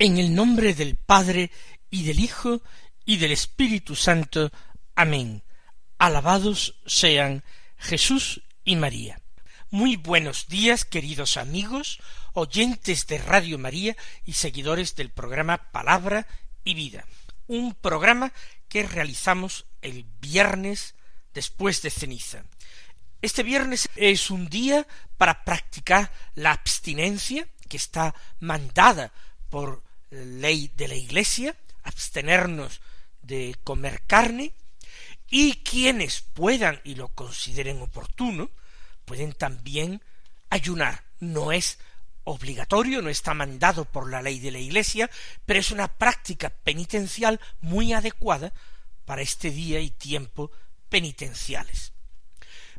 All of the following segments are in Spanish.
En el nombre del Padre y del Hijo y del Espíritu Santo. Amén. Alabados sean Jesús y María. Muy buenos días, queridos amigos, oyentes de Radio María y seguidores del programa Palabra y Vida. Un programa que realizamos el viernes después de ceniza. Este viernes es un día para practicar la abstinencia que está mandada por ley de la Iglesia, abstenernos de comer carne, y quienes puedan y lo consideren oportuno, pueden también ayunar. No es obligatorio, no está mandado por la ley de la Iglesia, pero es una práctica penitencial muy adecuada para este día y tiempo penitenciales.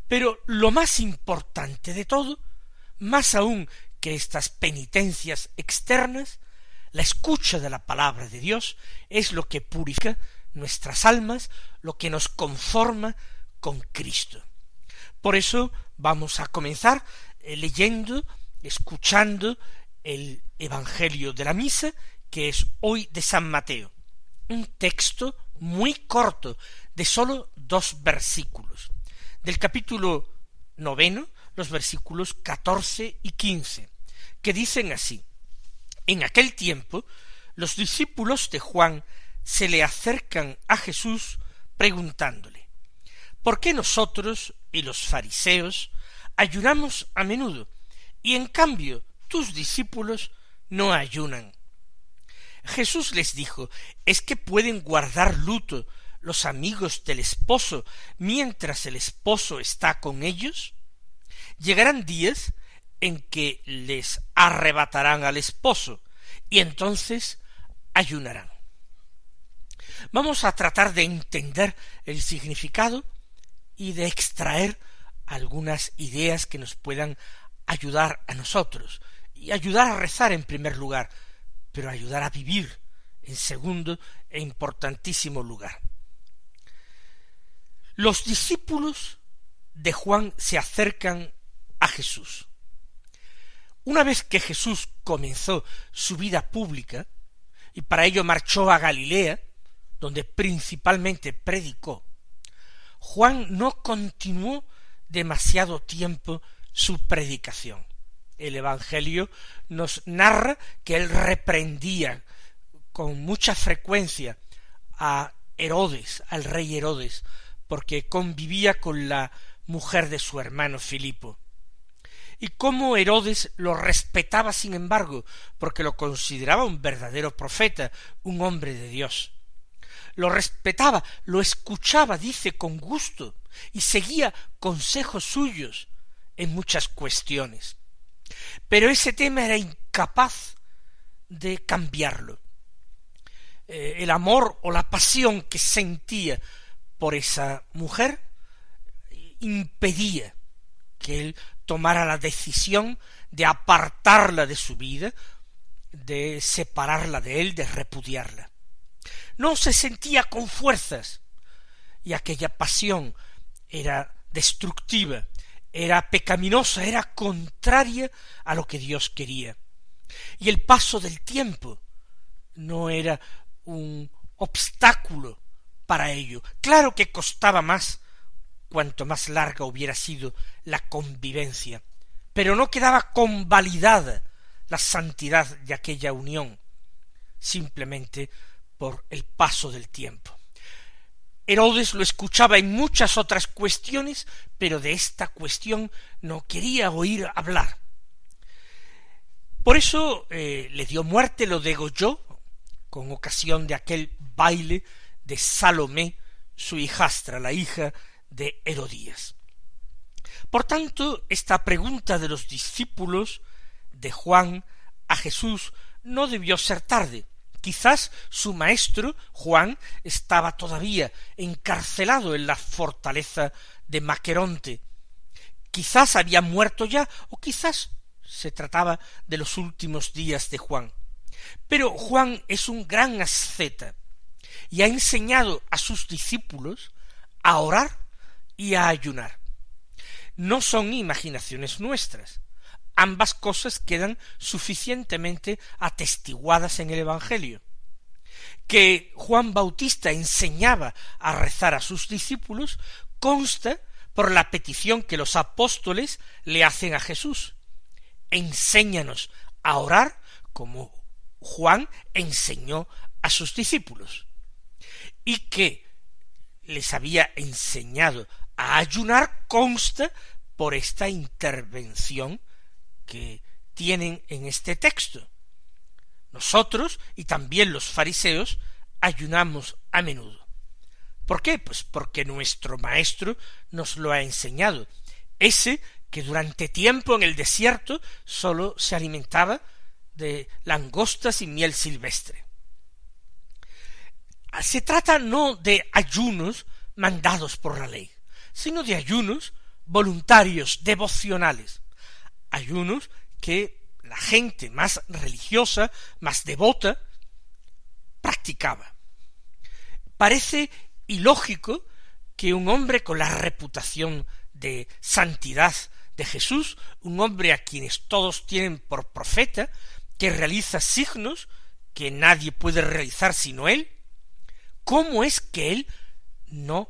Pero lo más importante de todo, más aún que estas penitencias externas, la escucha de la palabra de Dios es lo que purifica nuestras almas, lo que nos conforma con Cristo. Por eso vamos a comenzar eh, leyendo, escuchando el Evangelio de la Misa, que es hoy de San Mateo. Un texto muy corto, de sólo dos versículos. Del capítulo noveno, los versículos catorce y quince, que dicen así en aquel tiempo, los discípulos de Juan se le acercan a Jesús preguntándole, ¿por qué nosotros y los fariseos ayunamos a menudo y en cambio tus discípulos no ayunan? Jesús les dijo, ¿es que pueden guardar luto los amigos del esposo mientras el esposo está con ellos? Llegarán días en que les arrebatarán al esposo, y entonces ayunarán. Vamos a tratar de entender el significado y de extraer algunas ideas que nos puedan ayudar a nosotros, y ayudar a rezar en primer lugar, pero ayudar a vivir en segundo e importantísimo lugar. Los discípulos de Juan se acercan a Jesús. Una vez que Jesús comenzó su vida pública, y para ello marchó a Galilea, donde principalmente predicó, Juan no continuó demasiado tiempo su predicación. El Evangelio nos narra que él reprendía con mucha frecuencia a Herodes, al rey Herodes, porque convivía con la mujer de su hermano Filipo y cómo Herodes lo respetaba sin embargo, porque lo consideraba un verdadero profeta, un hombre de Dios. Lo respetaba, lo escuchaba, dice, con gusto, y seguía consejos suyos en muchas cuestiones. Pero ese tema era incapaz de cambiarlo. Eh, el amor o la pasión que sentía por esa mujer impedía que él tomara la decisión de apartarla de su vida, de separarla de él, de repudiarla. No se sentía con fuerzas, y aquella pasión era destructiva, era pecaminosa, era contraria a lo que Dios quería. Y el paso del tiempo no era un obstáculo para ello. Claro que costaba más cuanto más larga hubiera sido la convivencia, pero no quedaba convalidada la santidad de aquella unión, simplemente por el paso del tiempo. Herodes lo escuchaba en muchas otras cuestiones, pero de esta cuestión no quería oír hablar, Por eso eh, le dio muerte, lo degolló, con ocasión de aquel baile de Salomé, su hijastra, la hija de Herodías. Por tanto, esta pregunta de los discípulos de Juan a Jesús no debió ser tarde. Quizás su maestro, Juan, estaba todavía encarcelado en la fortaleza de Maqueronte. Quizás había muerto ya, o quizás se trataba de los últimos días de Juan. Pero Juan es un gran asceta y ha enseñado a sus discípulos a orar y a ayunar. No son imaginaciones nuestras. Ambas cosas quedan suficientemente atestiguadas en el Evangelio. Que Juan Bautista enseñaba a rezar a sus discípulos consta por la petición que los apóstoles le hacen a Jesús. Enséñanos a orar como Juan enseñó a sus discípulos. Y que les había enseñado a ayunar consta por esta intervención que tienen en este texto. Nosotros y también los fariseos ayunamos a menudo. ¿Por qué? Pues porque nuestro maestro nos lo ha enseñado. Ese que durante tiempo en el desierto sólo se alimentaba de langostas y miel silvestre. Se trata no de ayunos mandados por la ley, sino de ayunos voluntarios, devocionales, ayunos que la gente más religiosa, más devota, practicaba. Parece ilógico que un hombre con la reputación de santidad de Jesús, un hombre a quienes todos tienen por profeta, que realiza signos que nadie puede realizar sino él, ¿cómo es que él no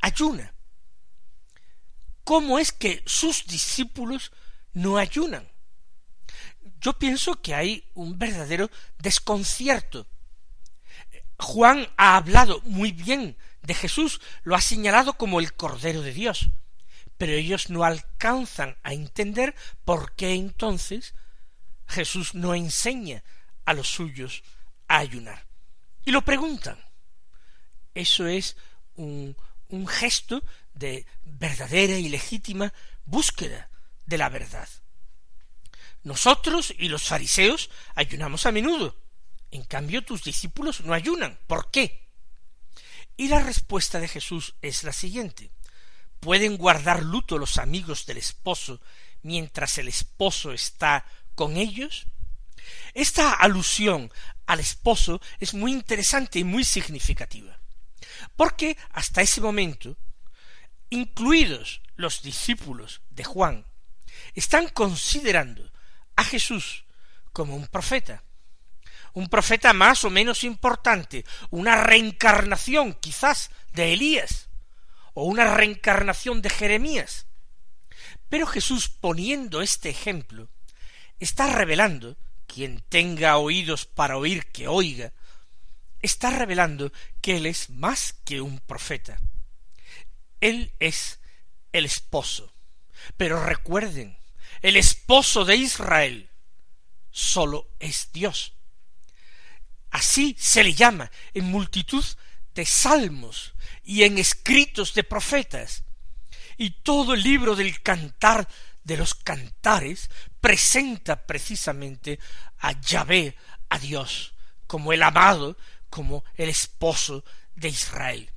ayuna? ¿Cómo es que sus discípulos no ayunan? Yo pienso que hay un verdadero desconcierto. Juan ha hablado muy bien de Jesús, lo ha señalado como el Cordero de Dios, pero ellos no alcanzan a entender por qué entonces Jesús no enseña a los suyos a ayunar. Y lo preguntan. Eso es un, un gesto de verdadera y legítima búsqueda de la verdad. Nosotros y los fariseos ayunamos a menudo. En cambio, tus discípulos no ayunan. ¿Por qué? Y la respuesta de Jesús es la siguiente. ¿Pueden guardar luto los amigos del esposo mientras el esposo está con ellos? Esta alusión al esposo es muy interesante y muy significativa, porque hasta ese momento, incluidos los discípulos de Juan, están considerando a Jesús como un profeta, un profeta más o menos importante, una reencarnación quizás de Elías, o una reencarnación de Jeremías. Pero Jesús poniendo este ejemplo, está revelando, quien tenga oídos para oír que oiga, está revelando que Él es más que un profeta. Él es el esposo. Pero recuerden, el esposo de Israel sólo es Dios. Así se le llama en multitud de salmos y en escritos de profetas. Y todo el libro del cantar de los cantares presenta precisamente a Yahvé, a Dios, como el amado, como el esposo de Israel.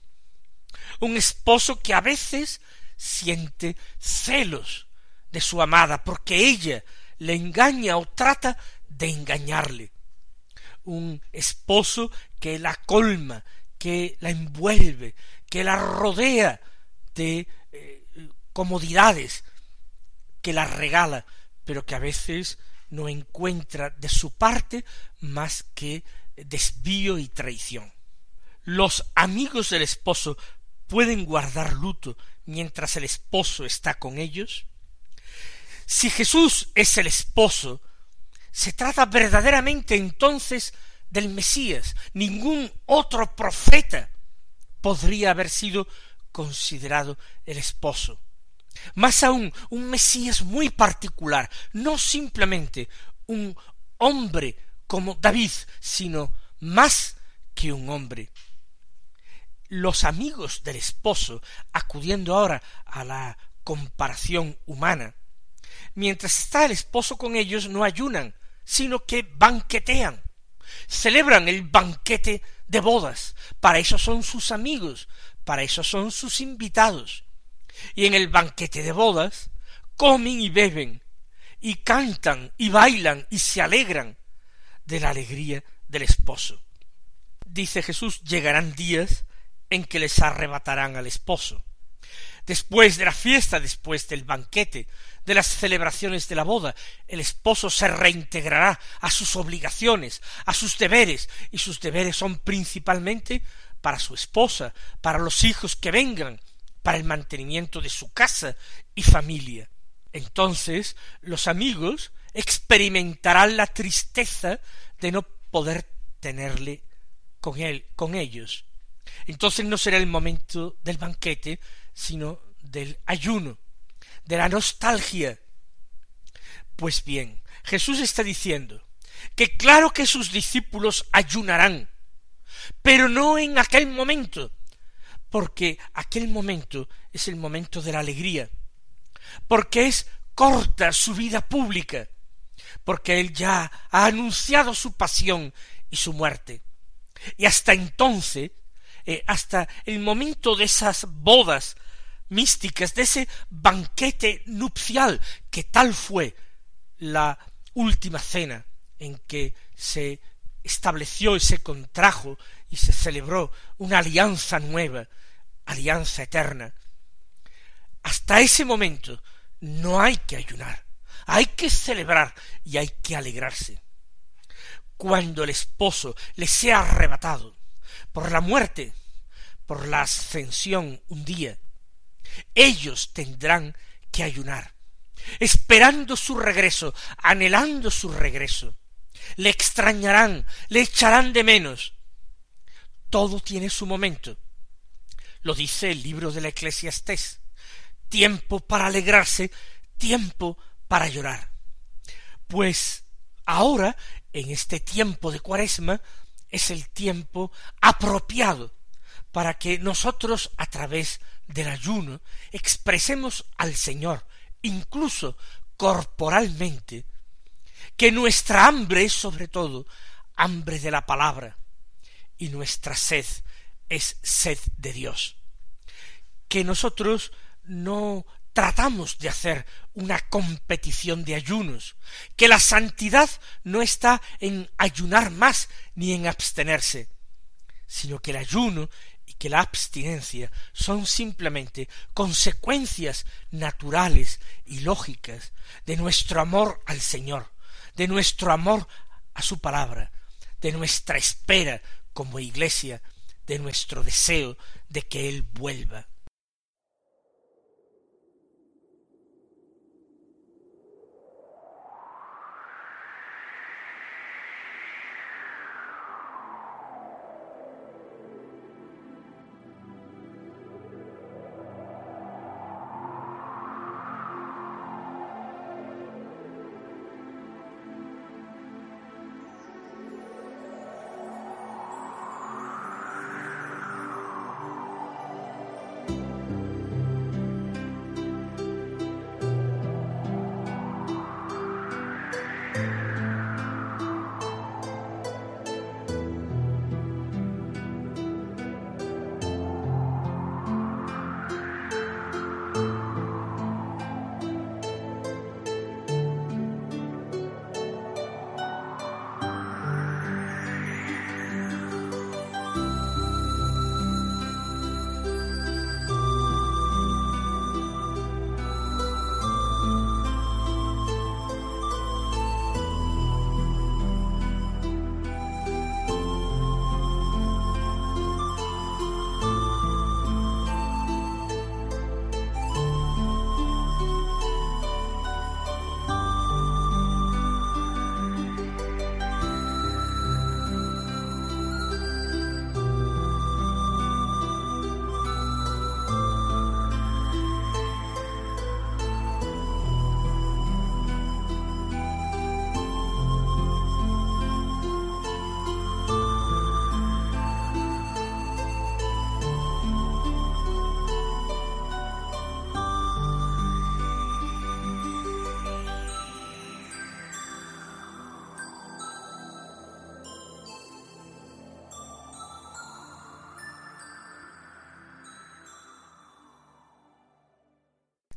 Un esposo que a veces siente celos de su amada porque ella le engaña o trata de engañarle. Un esposo que la colma, que la envuelve, que la rodea de eh, comodidades, que la regala, pero que a veces no encuentra de su parte más que desvío y traición. Los amigos del esposo pueden guardar luto mientras el esposo está con ellos. Si Jesús es el esposo, se trata verdaderamente entonces del Mesías. Ningún otro profeta podría haber sido considerado el esposo. Más aún, un Mesías muy particular, no simplemente un hombre como David, sino más que un hombre. Los amigos del esposo, acudiendo ahora a la comparación humana, mientras está el esposo con ellos no ayunan, sino que banquetean, celebran el banquete de bodas, para eso son sus amigos, para eso son sus invitados. Y en el banquete de bodas comen y beben, y cantan y bailan y se alegran de la alegría del esposo. Dice Jesús, llegarán días en que les arrebatarán al esposo. Después de la fiesta, después del banquete, de las celebraciones de la boda, el esposo se reintegrará a sus obligaciones, a sus deberes, y sus deberes son principalmente para su esposa, para los hijos que vengan, para el mantenimiento de su casa y familia. Entonces los amigos experimentarán la tristeza de no poder tenerle con él, con ellos. Entonces no será el momento del banquete, sino del ayuno, de la nostalgia. Pues bien, Jesús está diciendo que claro que sus discípulos ayunarán, pero no en aquel momento, porque aquel momento es el momento de la alegría, porque es corta su vida pública, porque él ya ha anunciado su pasión y su muerte. Y hasta entonces, eh, hasta el momento de esas bodas místicas, de ese banquete nupcial, que tal fue la última cena en que se estableció y se contrajo y se celebró una alianza nueva, alianza eterna. Hasta ese momento no hay que ayunar, hay que celebrar y hay que alegrarse. Cuando el esposo le sea arrebatado por la muerte, por la ascensión un día, ellos tendrán que ayunar, esperando su regreso, anhelando su regreso. Le extrañarán, le echarán de menos. Todo tiene su momento. Lo dice el libro de la Eclesiastés. Tiempo para alegrarse, tiempo para llorar. Pues ahora, en este tiempo de cuaresma, es el tiempo apropiado para que nosotros a través del ayuno expresemos al Señor, incluso corporalmente, que nuestra hambre es sobre todo hambre de la palabra y nuestra sed es sed de Dios. Que nosotros no tratamos de hacer una competición de ayunos, que la santidad no está en ayunar más ni en abstenerse, sino que el ayuno y que la abstinencia son simplemente consecuencias naturales y lógicas de nuestro amor al Señor, de nuestro amor a su palabra, de nuestra espera como iglesia, de nuestro deseo de que Él vuelva.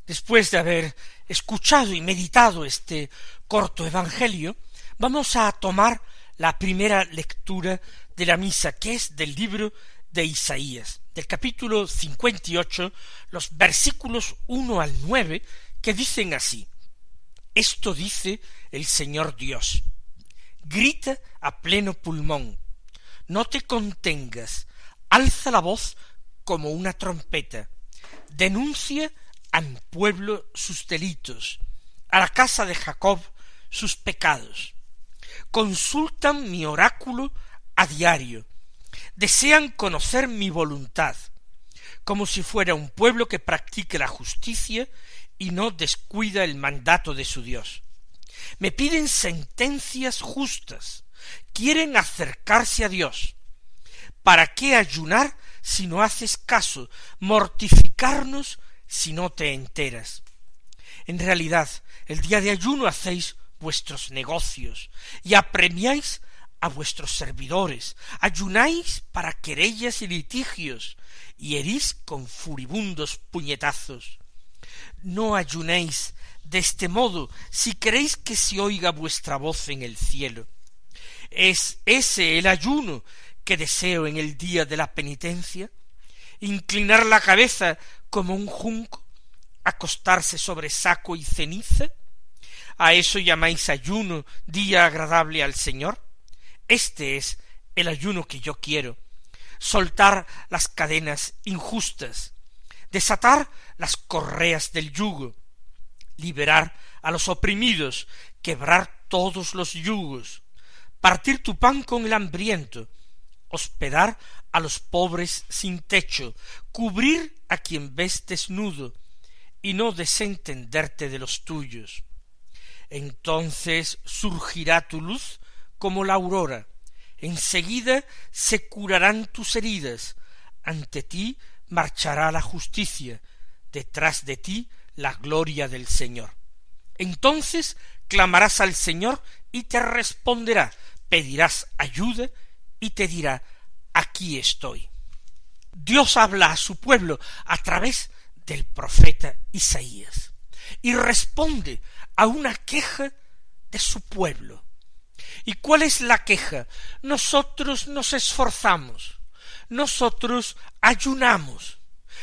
Después de haber escuchado y meditado este corto Evangelio, vamos a tomar la primera lectura de la misa, que es del libro de Isaías, del capítulo 58, los versículos uno al nueve, que dicen así. Esto dice el Señor Dios. Grita a pleno pulmón. No te contengas. Alza la voz como una trompeta. Denuncia pueblo sus delitos, a la casa de Jacob sus pecados. Consultan mi oráculo a diario, desean conocer mi voluntad, como si fuera un pueblo que practique la justicia y no descuida el mandato de su Dios. Me piden sentencias justas, quieren acercarse a Dios. ¿Para qué ayunar si no haces caso? Mortificarnos si no te enteras. En realidad, el día de ayuno hacéis vuestros negocios y apremiáis a vuestros servidores, ayunáis para querellas y litigios, y herís con furibundos puñetazos. No ayunéis de este modo si queréis que se oiga vuestra voz en el cielo. ¿Es ese el ayuno que deseo en el día de la penitencia? ¿Inclinar la cabeza como un junco? ¿Acostarse sobre saco y ceniza? ¿A eso llamáis ayuno, día agradable al Señor? Este es el ayuno que yo quiero, soltar las cadenas injustas, desatar las correas del yugo, liberar a los oprimidos, quebrar todos los yugos, partir tu pan con el hambriento, hospedar a los pobres sin techo, cubrir a quien ves desnudo, y no desentenderte de los tuyos. Entonces surgirá tu luz como la aurora, enseguida se curarán tus heridas, ante ti marchará la justicia, detrás de ti la gloria del Señor. Entonces clamarás al Señor y te responderá, pedirás ayuda y te dirá, aquí estoy. Dios habla a su pueblo a través del profeta Isaías y responde a una queja de su pueblo. ¿Y cuál es la queja? Nosotros nos esforzamos, nosotros ayunamos,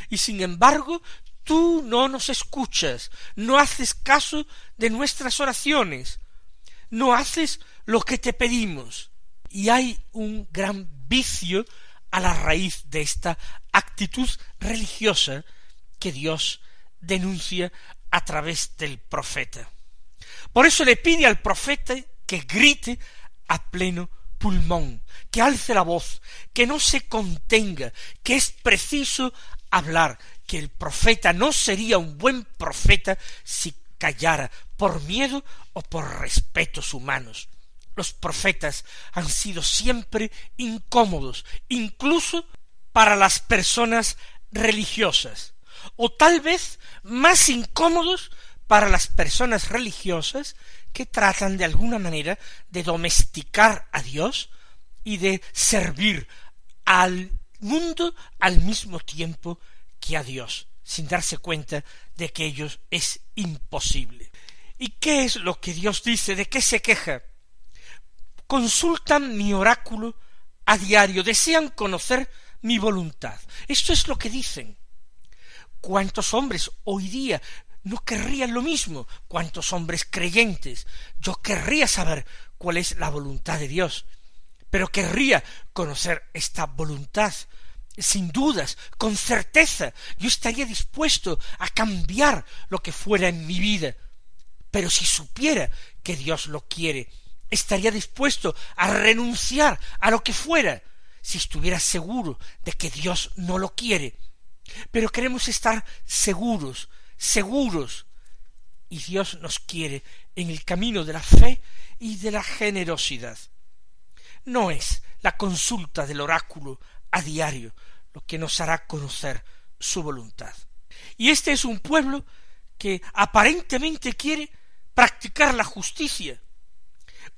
y sin embargo tú no nos escuchas, no haces caso de nuestras oraciones, no haces lo que te pedimos. Y hay un gran vicio a la raíz de esta actitud religiosa que Dios denuncia a través del profeta. Por eso le pide al profeta que grite a pleno pulmón, que alce la voz, que no se contenga, que es preciso hablar, que el profeta no sería un buen profeta si callara por miedo o por respetos humanos. Los profetas han sido siempre incómodos, incluso para las personas religiosas, o tal vez más incómodos para las personas religiosas que tratan de alguna manera de domesticar a Dios y de servir al mundo al mismo tiempo que a Dios, sin darse cuenta de que ello es imposible. ¿Y qué es lo que Dios dice? ¿De qué se queja? Consultan mi oráculo a diario, desean conocer mi voluntad. Esto es lo que dicen. ¿Cuántos hombres hoy día no querrían lo mismo? ¿Cuántos hombres creyentes? Yo querría saber cuál es la voluntad de Dios, pero querría conocer esta voluntad sin dudas, con certeza, yo estaría dispuesto a cambiar lo que fuera en mi vida. Pero si supiera que Dios lo quiere, estaría dispuesto a renunciar a lo que fuera, si estuviera seguro de que Dios no lo quiere. Pero queremos estar seguros, seguros. Y Dios nos quiere en el camino de la fe y de la generosidad. No es la consulta del oráculo a diario lo que nos hará conocer su voluntad. Y este es un pueblo que aparentemente quiere practicar la justicia,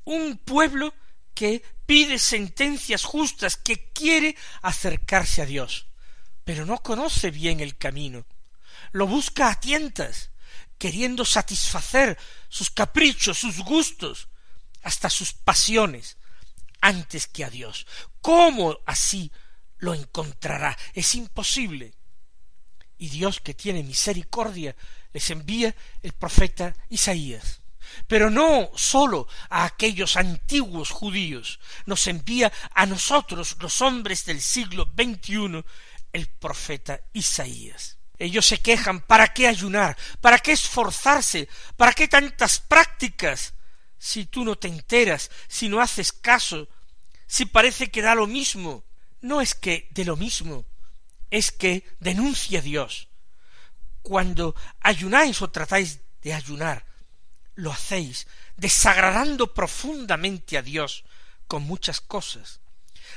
un pueblo que pide sentencias justas, que quiere acercarse a Dios, pero no conoce bien el camino, lo busca a tientas, queriendo satisfacer sus caprichos, sus gustos, hasta sus pasiones, antes que a Dios. ¿Cómo así lo encontrará? Es imposible. Y Dios, que tiene misericordia, les envía el profeta Isaías. Pero no sólo a aquellos antiguos judíos, nos envía a nosotros, los hombres del siglo XXI, el profeta Isaías. Ellos se quejan, ¿para qué ayunar? ¿Para qué esforzarse? ¿Para qué tantas prácticas? Si tú no te enteras, si no haces caso, si parece que da lo mismo. No es que de lo mismo, es que denuncia a Dios. Cuando ayunáis o tratáis de ayunar, lo hacéis desagradando profundamente a Dios con muchas cosas.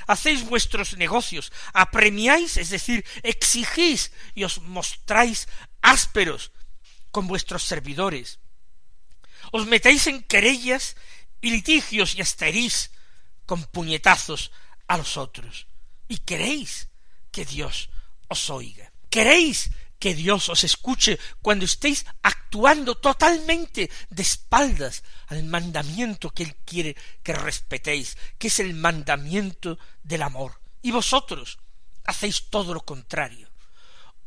Hacéis vuestros negocios, apremiáis, es decir, exigís y os mostráis ásperos con vuestros servidores. Os metéis en querellas y litigios y hasta herís con puñetazos a los otros. Y queréis que Dios os oiga. Queréis que Dios os escuche cuando estéis actuando totalmente de espaldas al mandamiento que Él quiere que respetéis, que es el mandamiento del amor. Y vosotros hacéis todo lo contrario.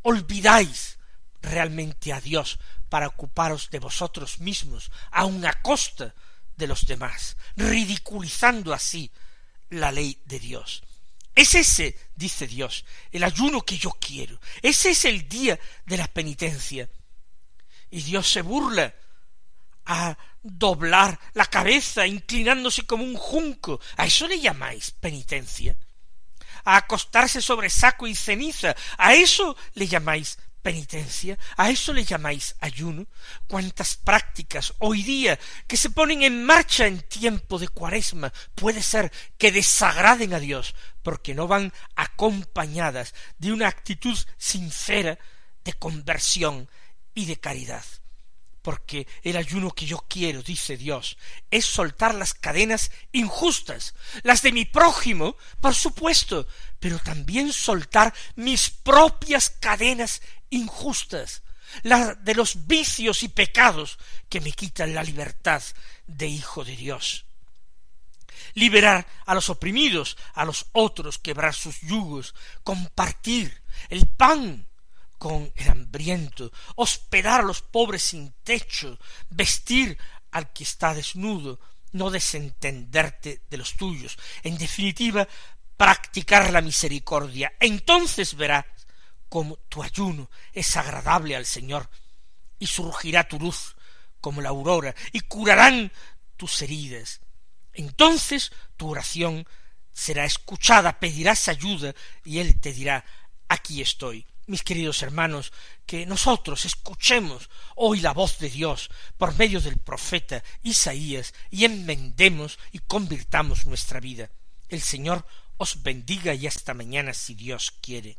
Olvidáis realmente a Dios para ocuparos de vosotros mismos, aun a costa de los demás, ridiculizando así la ley de Dios. Es ese, dice Dios, el ayuno que yo quiero. Ese es el día de la penitencia. Y Dios se burla a doblar la cabeza, inclinándose como un junco. ¿A eso le llamáis penitencia? A acostarse sobre saco y ceniza. ¿A eso le llamáis penitencia? ¿A eso le llamáis ayuno? ¿Cuántas prácticas hoy día que se ponen en marcha en tiempo de cuaresma puede ser que desagraden a Dios porque no van acompañadas de una actitud sincera de conversión y de caridad? porque el ayuno que yo quiero, dice Dios, es soltar las cadenas injustas, las de mi prójimo, por supuesto, pero también soltar mis propias cadenas injustas, la de los vicios y pecados que me quitan la libertad de hijo de Dios. Liberar a los oprimidos, a los otros, quebrar sus yugos, compartir el pan con el hambriento, hospedar a los pobres sin techo, vestir al que está desnudo, no desentenderte de los tuyos, en definitiva, practicar la misericordia. Entonces verás como tu ayuno es agradable al Señor, y surgirá tu luz como la aurora, y curarán tus heridas. Entonces tu oración será escuchada, pedirás ayuda, y Él te dirá, aquí estoy. Mis queridos hermanos, que nosotros escuchemos hoy la voz de Dios por medio del profeta Isaías y enmendemos y convirtamos nuestra vida. El Señor os bendiga y hasta mañana si Dios quiere.